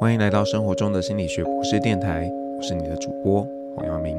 欢迎来到生活中的心理学博士电台，我是你的主播黄耀明。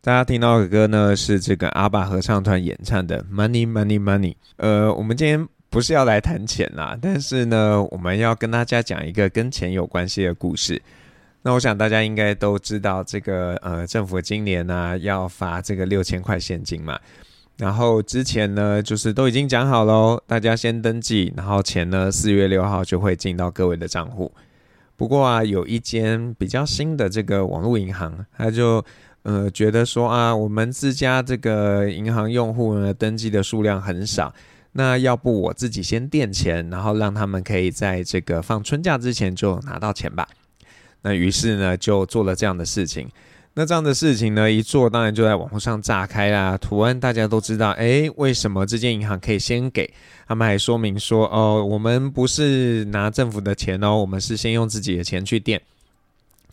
大家听到的歌呢，是这个阿爸合唱团演唱的《Money Money Money》。呃，我们今天不是要来谈钱啦，但是呢，我们要跟大家讲一个跟钱有关系的故事。那我想大家应该都知道，这个呃，政府今年呢、要发这个六千块现金嘛。然后之前呢，就是都已经讲好喽，大家先登记，然后钱呢四月六号就会进到各位的账户。不过啊，有一间比较新的这个网络银行，他就呃觉得说啊，我们自家这个银行用户呢登记的数量很少，那要不我自己先垫钱，然后让他们可以在这个放春假之前就拿到钱吧。那于是呢，就做了这样的事情。那这样的事情呢，一做当然就在网络上炸开啦。图案大家都知道，诶，为什么这间银行可以先给？他们还说明说，哦，我们不是拿政府的钱哦，我们是先用自己的钱去垫。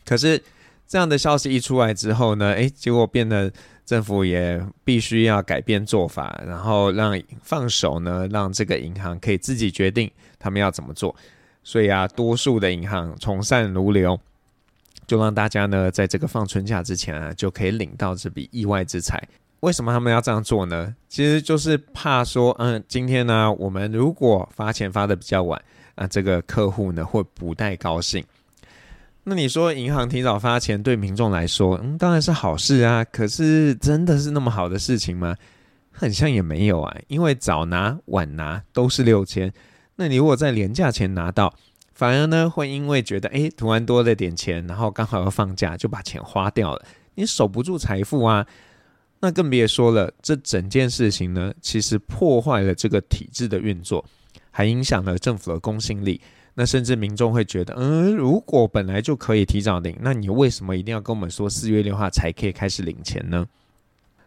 可是这样的消息一出来之后呢，诶，结果变得政府也必须要改变做法，然后让放手呢，让这个银行可以自己决定他们要怎么做。所以啊，多数的银行从善如流。就让大家呢，在这个放春假之前啊，就可以领到这笔意外之财。为什么他们要这样做呢？其实就是怕说，嗯，今天呢，我们如果发钱发得比较晚，啊，这个客户呢会不太高兴。那你说银行提早发钱对民众来说，嗯，当然是好事啊。可是真的是那么好的事情吗？很像也没有啊，因为早拿晚拿都是六千。那你如果在连假前拿到，反而呢，会因为觉得诶，突然多了点钱，然后刚好要放假，就把钱花掉了。你守不住财富啊，那更别说了。这整件事情呢，其实破坏了这个体制的运作，还影响了政府的公信力。那甚至民众会觉得，嗯，如果本来就可以提早领，那你为什么一定要跟我们说四月六号才可以开始领钱呢？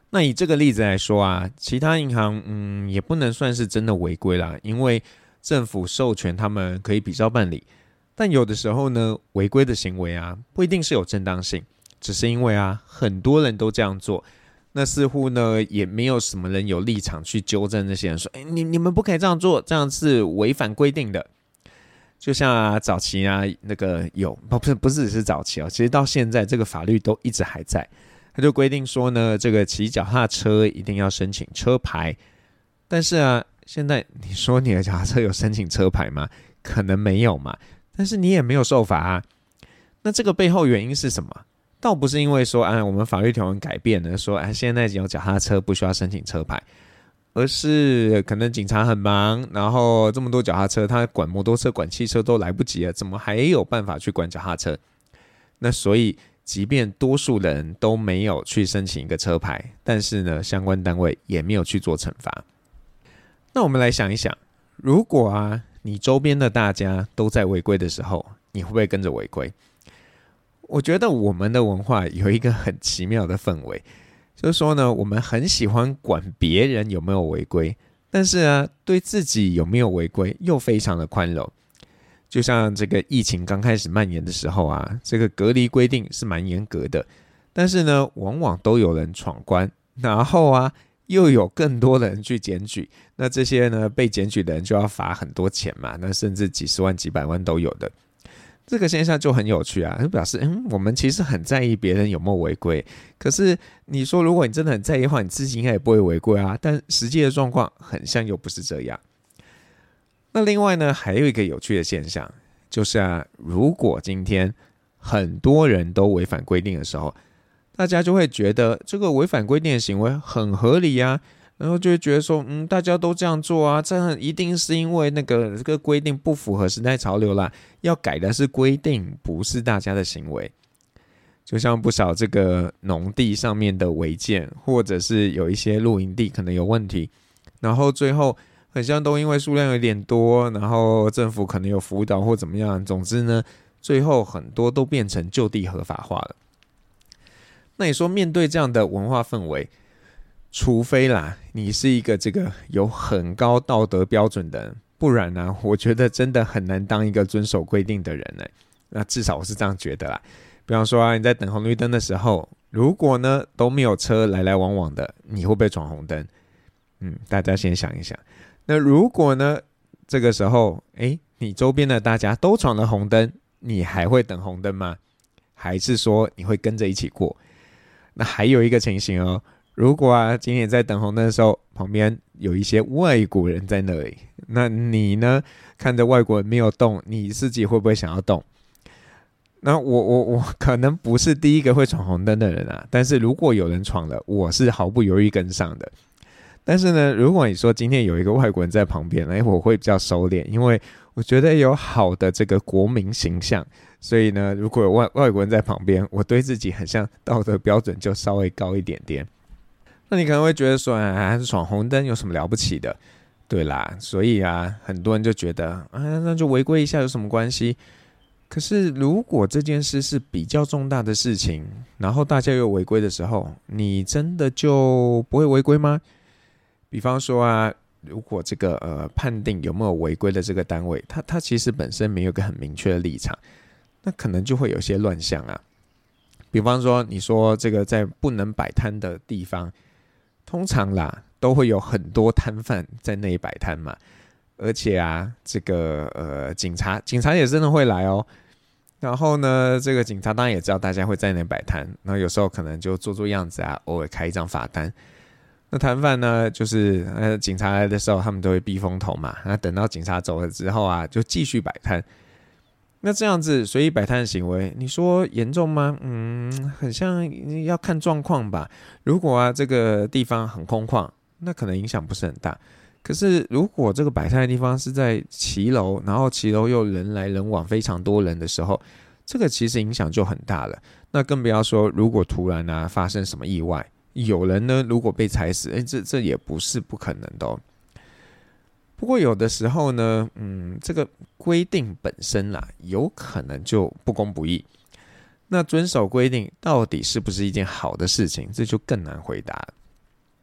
那以这个例子来说啊，其他银行，嗯，也不能算是真的违规啦，因为。政府授权他们可以比照办理，但有的时候呢，违规的行为啊，不一定是有正当性，只是因为啊，很多人都这样做，那似乎呢，也没有什么人有立场去纠正那些人说，哎，你你们不可以这样做，这样是违反规定的。就像啊，早期啊，那个有不不是不是只是早期哦，其实到现在这个法律都一直还在，他就规定说呢，这个骑脚踏车一定要申请车牌，但是啊。现在你说你的脚踏车有申请车牌吗？可能没有嘛，但是你也没有受罚啊。那这个背后原因是什么？倒不是因为说，哎，我们法律条文改变了，说，哎，现在有脚踏车不需要申请车牌，而是可能警察很忙，然后这么多脚踏车，他管摩托车、管汽车都来不及了，怎么还有办法去管脚踏车？那所以，即便多数人都没有去申请一个车牌，但是呢，相关单位也没有去做惩罚。那我们来想一想，如果啊，你周边的大家都在违规的时候，你会不会跟着违规？我觉得我们的文化有一个很奇妙的氛围，就是说呢，我们很喜欢管别人有没有违规，但是啊，对自己有没有违规又非常的宽容。就像这个疫情刚开始蔓延的时候啊，这个隔离规定是蛮严格的，但是呢，往往都有人闯关，然后啊。又有更多的人去检举，那这些呢，被检举的人就要罚很多钱嘛，那甚至几十万、几百万都有的。这个现象就很有趣啊，就表示嗯，我们其实很在意别人有没有违规。可是你说，如果你真的很在意的话，你自己应该也不会违规啊。但实际的状况很像又不是这样。那另外呢，还有一个有趣的现象，就是啊，如果今天很多人都违反规定的时候。大家就会觉得这个违反规定的行为很合理啊，然后就会觉得说，嗯，大家都这样做啊，这样一定是因为那个这个规定不符合时代潮流啦，要改的是规定，不是大家的行为。就像不少这个农地上面的违建，或者是有一些露营地可能有问题，然后最后很像都因为数量有点多，然后政府可能有辅导或怎么样，总之呢，最后很多都变成就地合法化了。那你说，面对这样的文化氛围，除非啦，你是一个这个有很高道德标准的人，不然呢，我觉得真的很难当一个遵守规定的人呢。那至少我是这样觉得啦。比方说啊，你在等红绿灯的时候，如果呢都没有车来来往往的，你会不会闯红灯？嗯，大家先想一想。那如果呢这个时候，诶，你周边的大家都闯了红灯，你还会等红灯吗？还是说你会跟着一起过？那还有一个情形哦，如果啊今天在等红灯的时候，旁边有一些外国人在那里，那你呢，看着外国人没有动，你自己会不会想要动？那我我我可能不是第一个会闯红灯的人啊，但是如果有人闯了，我是毫不犹豫跟上的。但是呢，如果你说今天有一个外国人在旁边，哎，我会比较收敛，因为我觉得有好的这个国民形象，所以呢，如果有外外国人在旁边，我对自己很像道德标准就稍微高一点点。那你可能会觉得说，哎，还是闯红灯有什么了不起的？对啦，所以啊，很多人就觉得，啊，那就违规一下有什么关系？可是，如果这件事是比较重大的事情，然后大家又违规的时候，你真的就不会违规吗？比方说啊，如果这个呃判定有没有违规的这个单位，他他其实本身没有个很明确的立场，那可能就会有些乱象啊。比方说，你说这个在不能摆摊的地方，通常啦都会有很多摊贩在那里摆摊嘛。而且啊，这个呃，警察警察也真的会来哦。然后呢，这个警察当然也知道大家会在那摆摊，然后有时候可能就做做样子啊，偶尔开一张罚单。那摊贩呢，就是呃，警察来的时候，他们都会避风头嘛。那等到警察走了之后啊，就继续摆摊。那这样子随意摆摊的行为，你说严重吗？嗯，很像要看状况吧。如果啊，这个地方很空旷，那可能影响不是很大。可是，如果这个摆摊的地方是在骑楼，然后骑楼又人来人往，非常多人的时候，这个其实影响就很大了。那更不要说，如果突然、啊、发生什么意外，有人呢如果被踩死，哎，这这也不是不可能的哦。不过有的时候呢，嗯，这个规定本身啦，有可能就不公不义。那遵守规定到底是不是一件好的事情，这就更难回答。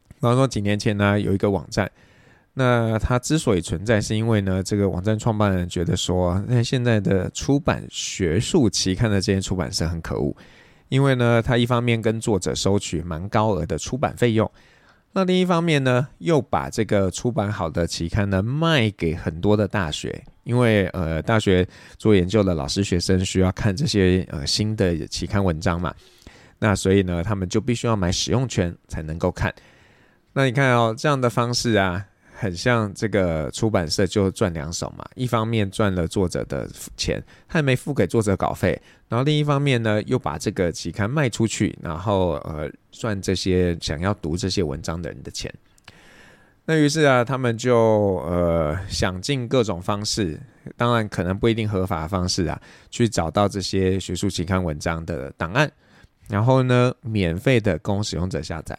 比方说几年前呢，有一个网站。那它之所以存在，是因为呢，这个网站创办人觉得说，那现在的出版学术期刊的这些出版社很可恶，因为呢，他一方面跟作者收取蛮高额的出版费用，那另一方面呢，又把这个出版好的期刊呢卖给很多的大学，因为呃，大学做研究的老师学生需要看这些呃新的期刊文章嘛，那所以呢，他们就必须要买使用权才能够看。那你看哦，这样的方式啊。很像这个出版社就赚两手嘛，一方面赚了作者的钱，还没付给作者稿费，然后另一方面呢，又把这个期刊卖出去，然后呃赚这些想要读这些文章的人的钱。那于是啊，他们就呃想尽各种方式，当然可能不一定合法的方式啊，去找到这些学术期刊文章的档案，然后呢，免费的供使用者下载。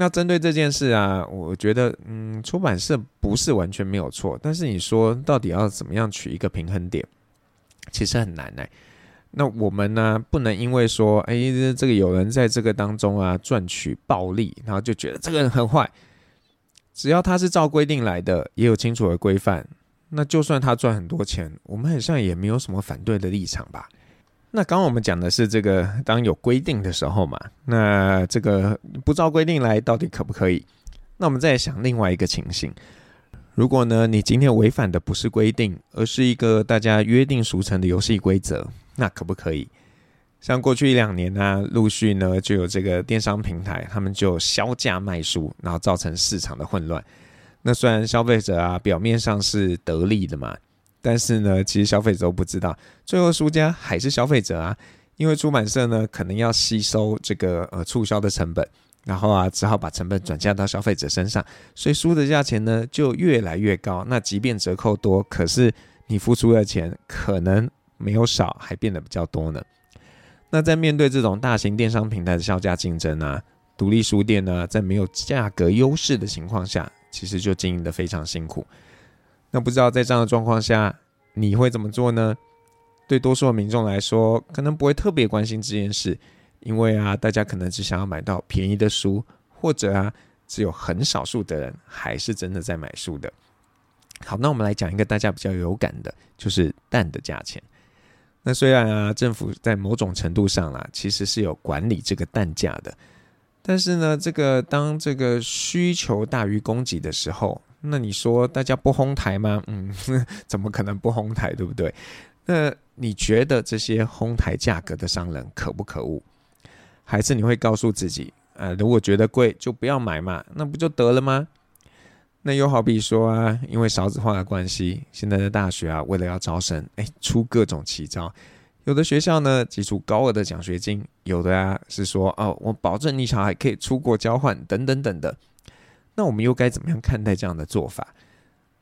那针对这件事啊，我觉得，嗯，出版社不是完全没有错，但是你说到底要怎么样取一个平衡点，其实很难哎、欸。那我们呢，不能因为说，哎，这个有人在这个当中啊赚取暴利，然后就觉得这个人很坏。只要他是照规定来的，也有清楚的规范，那就算他赚很多钱，我们好像也没有什么反对的立场吧。那刚刚我们讲的是这个，当有规定的时候嘛，那这个不照规定来到底可不可以？那我们再想另外一个情形，如果呢你今天违反的不是规定，而是一个大家约定俗成的游戏规则，那可不可以？像过去一两年呢、陆续呢就有这个电商平台，他们就削价卖书，然后造成市场的混乱。那虽然消费者啊表面上是得利的嘛。但是呢，其实消费者都不知道，最后输家还是消费者啊，因为出版社呢可能要吸收这个呃促销的成本，然后啊只好把成本转嫁到消费者身上，所以书的价钱呢就越来越高。那即便折扣多，可是你付出的钱可能没有少，还变得比较多呢。那在面对这种大型电商平台的削价竞争啊，独立书店呢在没有价格优势的情况下，其实就经营得非常辛苦。那不知道在这样的状况下，你会怎么做呢？对多数的民众来说，可能不会特别关心这件事，因为啊，大家可能只想要买到便宜的书，或者啊，只有很少数的人还是真的在买书的。好，那我们来讲一个大家比较有感的，就是蛋的价钱。那虽然啊，政府在某种程度上啦，其实是有管理这个蛋价的，但是呢，这个当这个需求大于供给的时候，那你说大家不哄抬吗？嗯，怎么可能不哄抬，对不对？那你觉得这些哄抬价格的商人可不可恶？还是你会告诉自己，呃，如果觉得贵就不要买嘛，那不就得了吗？那又好比说啊，因为少子化的关系，现在的大学啊，为了要招生，哎，出各种奇招。有的学校呢，给出高额的奖学金；有的啊，是说哦，我保证你小孩可以出国交换，等等等的。那我们又该怎么样看待这样的做法？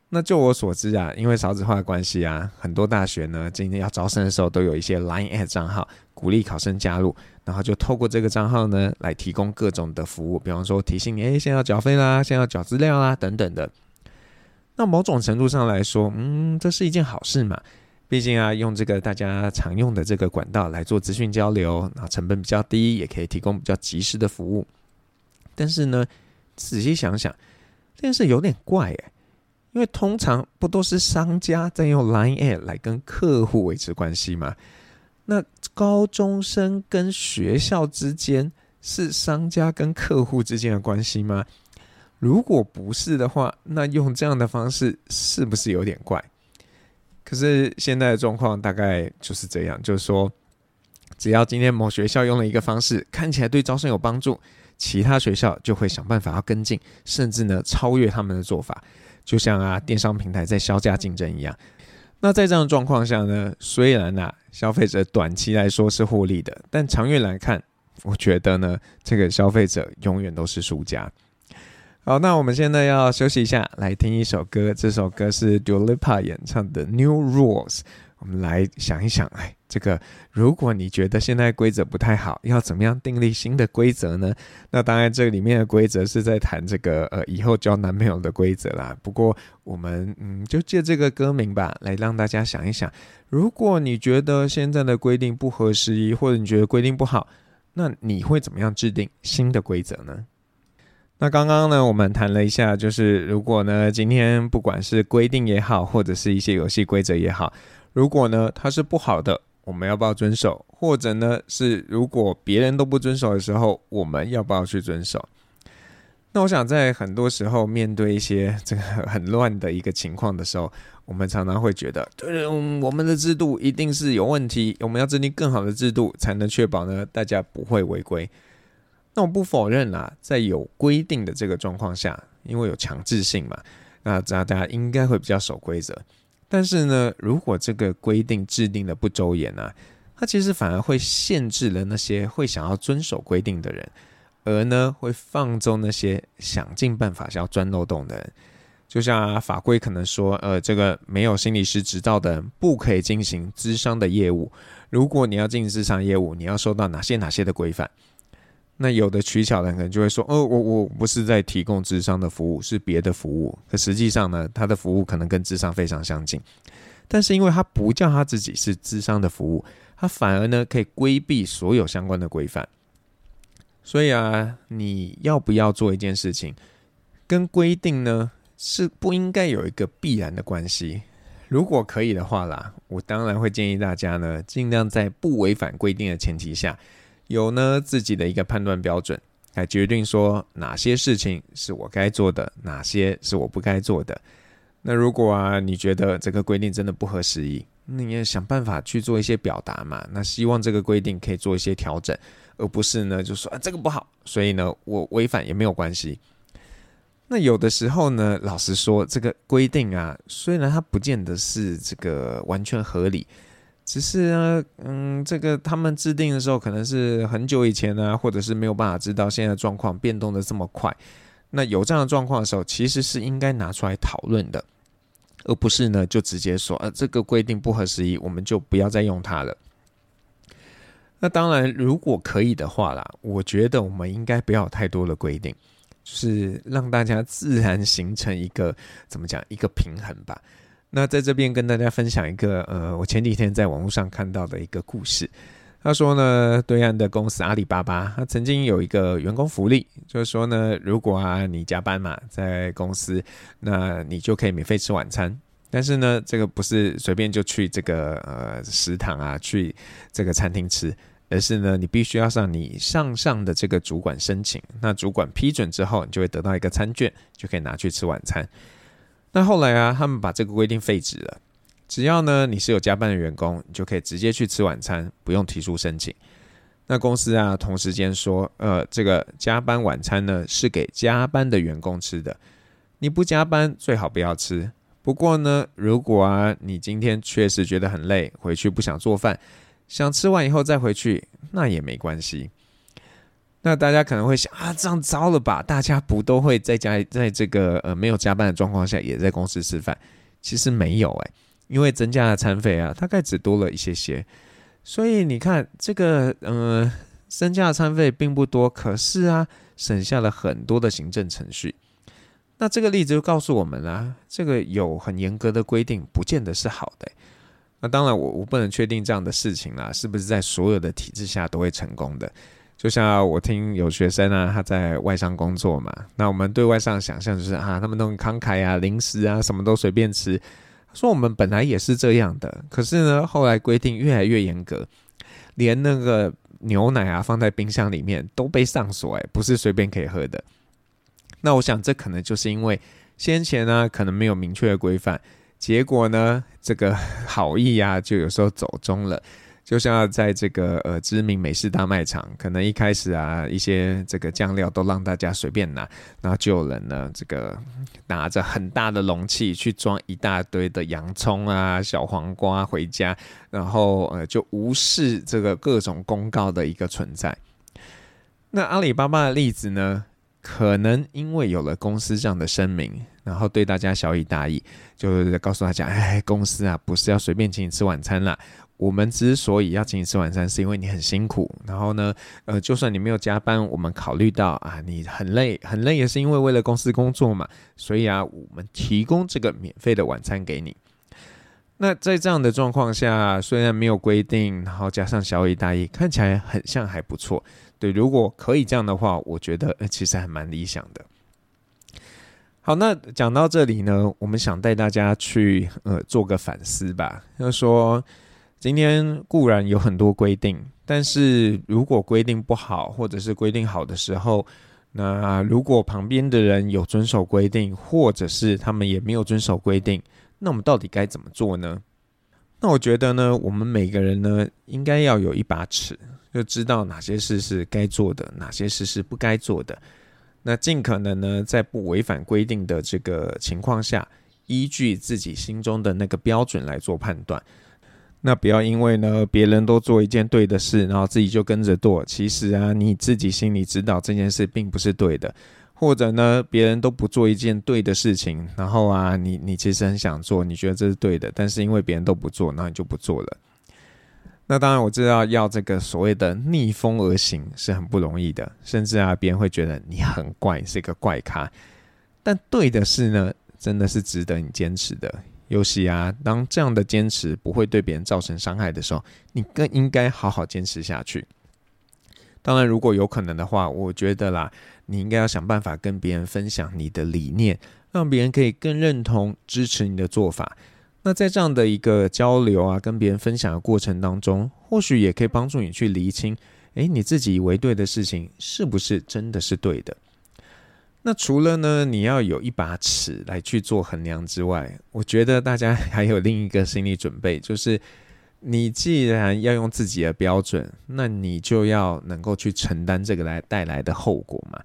那就我所知啊，因为少子化的关系啊，很多大学呢，今天要招生的时候，都有一些 Line@ at 账号，鼓励考生加入，然后就透过这个账号呢，来提供各种的服务，比方说提醒你，哎，现在要缴费啦，现在要缴资料啦，等等的。那某种程度上来说，嗯，这是一件好事嘛。毕竟啊，用这个大家常用的这个管道来做资讯交流，然后成本比较低，也可以提供比较及时的服务。但是呢，仔细想想，这件事有点怪哎。因为通常不都是商家在用 Line@ 来跟客户维持关系吗？那高中生跟学校之间是商家跟客户之间的关系吗？如果不是的话，那用这样的方式是不是有点怪？可是现在的状况大概就是这样，就是说，只要今天某学校用了一个方式，看起来对招生有帮助，其他学校就会想办法要跟进，甚至呢超越他们的做法。就像啊，电商平台在削价竞争一样。那在这样的状况下呢，虽然啊，消费者短期来说是获利的，但长远来看，我觉得呢，这个消费者永远都是输家。好，那我们现在要休息一下，来听一首歌。这首歌是 Dua Lipa 演唱的《New Rules》。我们来想一想，哎，这个如果你觉得现在规则不太好，要怎么样订立新的规则呢？那当然，这里面的规则是在谈这个呃以后交男朋友的规则啦。不过我们嗯，就借这个歌名吧，来让大家想一想，如果你觉得现在的规定不合时宜，或者你觉得规定不好，那你会怎么样制定新的规则呢？那刚刚呢，我们谈了一下，就是如果呢，今天不管是规定也好，或者是一些游戏规则也好。如果呢，它是不好的，我们要不要遵守？或者呢，是如果别人都不遵守的时候，我们要不要去遵守？那我想，在很多时候面对一些 这个很乱的一个情况的时候，我们常常会觉得，对，我们的制度一定是有问题，我们要制定更好的制度，才能确保呢大家不会违规。那我不否认啦，在有规定的这个状况下，因为有强制性嘛，那大家应该会比较守规则。但是呢，如果这个规定制定的不周延啊，它其实反而会限制了那些会想要遵守规定的人，而呢会放纵那些想尽办法想要钻漏洞的人。就像，法规可能说，呃，这个没有心理师执照的人不可以进行咨商的业务。如果你要进行咨商业务，你要受到哪些哪些的规范？那有的取巧的人可能就会说，哦，我我不是在提供智商的服务，是别的服务。可实际上呢，他的服务可能跟智商非常相近，但是因为他不叫他自己是智商的服务，他反而呢可以规避所有相关的规范。所以啊，你要不要做一件事情，跟规定呢是不应该有一个必然的关系。如果可以的话啦，我当然会建议大家呢，尽量在不违反规定的前提下。有呢，自己的一个判断标准来决定说哪些事情是我该做的，哪些是我不该做的。那如果啊，你觉得这个规定真的不合时宜，那你也想办法去做一些表达嘛。那希望这个规定可以做一些调整，而不是呢就说啊这个不好，所以呢我违反也没有关系。那有的时候呢，老实说，这个规定啊，虽然它不见得是这个完全合理。只是呢，嗯，这个他们制定的时候可能是很久以前呢，或者是没有办法知道现在状况变动的这么快。那有这样的状况的时候，其实是应该拿出来讨论的，而不是呢就直接说，呃，这个规定不合时宜，我们就不要再用它了。那当然，如果可以的话啦，我觉得我们应该不要有太多的规定，就是让大家自然形成一个怎么讲一个平衡吧。那在这边跟大家分享一个，呃，我前几天在网络上看到的一个故事。他说呢，对岸的公司阿里巴巴，他曾经有一个员工福利，就是说呢，如果啊你加班嘛，在公司，那你就可以免费吃晚餐。但是呢，这个不是随便就去这个呃食堂啊，去这个餐厅吃，而是呢，你必须要向你上上的这个主管申请，那主管批准之后，你就会得到一个餐券，就可以拿去吃晚餐。那后来啊，他们把这个规定废止了，只要呢你是有加班的员工，你就可以直接去吃晚餐，不用提出申请。那公司啊，同时间说，呃，这个加班晚餐呢是给加班的员工吃的，你不加班最好不要吃。不过呢，如果啊你今天确实觉得很累，回去不想做饭，想吃完以后再回去，那也没关系。那大家可能会想啊，这样糟了吧？大家不都会在家，在这个呃没有加班的状况下，也在公司吃饭？其实没有哎、欸，因为增加的餐费啊，大概只多了一些些。所以你看，这个呃，增加的餐费并不多，可是啊，省下了很多的行政程序。那这个例子就告诉我们啊，这个有很严格的规定，不见得是好的、那当然我，我我不能确定这样的事情啦，是不是在所有的体制下都会成功的？就像我听有学生啊，他在外商工作嘛，那我们对外商的想象就是啊，他们都很慷慨啊，零食啊，什么都随便吃。说我们本来也是这样的，可是呢，后来规定越来越严格，连那个牛奶啊放在冰箱里面都被上锁，哎，不是随便可以喝的。那我想这可能就是因为先前呢可能没有明确的规范，结果呢这个好意啊就有时候走中了。就像在这个呃知名美式大卖场，可能一开始啊一些这个酱料都让大家随便拿，然后就有人呢这个拿着很大的容器去装一大堆的洋葱啊、小黄瓜回家，然后呃就无视这个各种公告的一个存在。那阿里巴巴的例子呢，可能因为有了公司这样的声明，然后对大家小以大义，就是告诉大家，哎，公司啊不是要随便请你吃晚餐啦。我们之所以要请你吃晚餐，是因为你很辛苦。然后呢，呃，就算你没有加班，我们考虑到啊，你很累，很累也是因为为了公司工作嘛。所以啊，我们提供这个免费的晚餐给你。那在这样的状况下，虽然没有规定，然后加上小以大义，看起来很像还不错。对，如果可以这样的话，我觉得呃，其实还蛮理想的。好，那讲到这里呢，我们想带大家去呃做个反思吧，要说。今天固然有很多规定，但是如果规定不好，或者是规定好的时候，那如果旁边的人有遵守规定，或者是他们也没有遵守规定，那我们到底该怎么做呢？那我觉得呢，我们每个人呢，应该要有一把尺，就知道哪些事是该做的，哪些事是不该做的。那尽可能呢，在不违反规定的这个情况下，依据自己心中的那个标准来做判断。那不要因为呢，别人都做一件对的事，然后自己就跟着做。其实啊，你自己心里知道这件事并不是对的，或者呢，别人都不做一件对的事情，然后啊，你你其实很想做，你觉得这是对的，但是因为别人都不做，那你就不做了。那当然我知道要这个所谓的逆风而行是很不容易的，甚至啊，别人会觉得你很怪，是一个怪咖。但对的事呢，真的是值得你坚持的。尤其啊，当这样的坚持不会对别人造成伤害的时候，你更应该好好坚持下去。当然，如果有可能的话，我觉得啦，你应该要想办法跟别人分享你的理念，让别人可以更认同、支持你的做法。那在这样的一个交流啊，跟别人分享的过程当中，或许也可以帮助你去厘清，诶，你自己以为对的事情，是不是真的是对的？那除了呢，你要有一把尺来去做衡量之外，我觉得大家还有另一个心理准备，就是 你既然要用自己的标准，那你就要能够去承担这个来带来的后果嘛。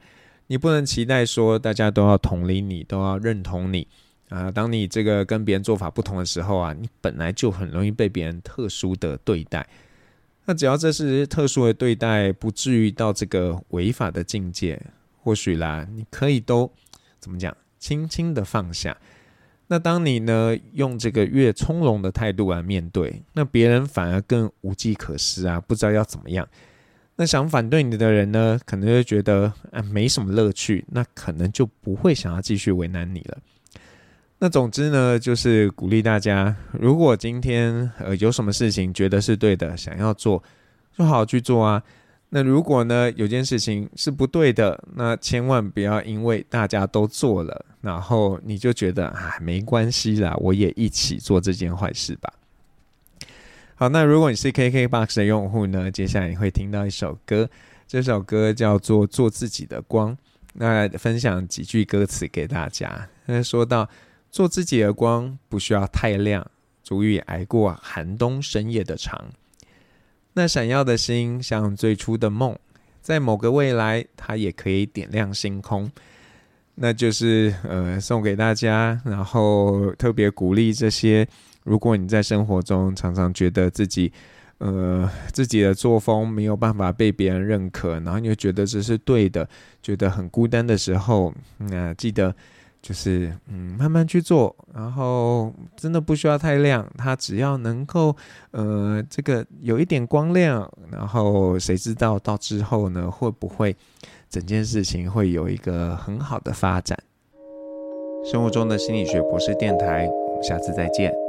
你不能期待说大家都要同理你，都要认同你啊。当你这个跟别人做法不同的时候啊，你本来就很容易被别人特殊的对待。那只要这是特殊的对待，不至于到这个违法的境界。或许啦，你可以都怎么讲，轻轻的放下。那当你呢，用这个越从容的态度来面对，那别人反而更无计可施啊，不知道要怎么样。那想反对你的人呢，可能会觉得啊，没什么乐趣，那可能就不会想要继续为难你了。那总之呢，就是鼓励大家，如果今天呃有什么事情觉得是对的，想要做，就好好去做啊。那如果呢，有件事情是不对的，那千万不要因为大家都做了，然后你就觉得啊，没关系啦，我也一起做这件坏事吧。好，那如果你是 KKBOX 的用户呢，接下来你会听到一首歌，这首歌叫做《做自己的光》。那分享几句歌词给大家。那说到做自己的光，不需要太亮，足以挨过寒冬深夜的长。那闪耀的星，像最初的梦，在某个未来，它也可以点亮星空。那就是呃，送给大家，然后特别鼓励这些。如果你在生活中常常觉得自己呃自己的作风没有办法被别人认可，然后你又觉得这是对的，觉得很孤单的时候，那记得。就是嗯，慢慢去做，然后真的不需要太亮，它只要能够呃，这个有一点光亮，然后谁知道到之后呢，会不会整件事情会有一个很好的发展？生活中的心理学博士电台，我们下次再见。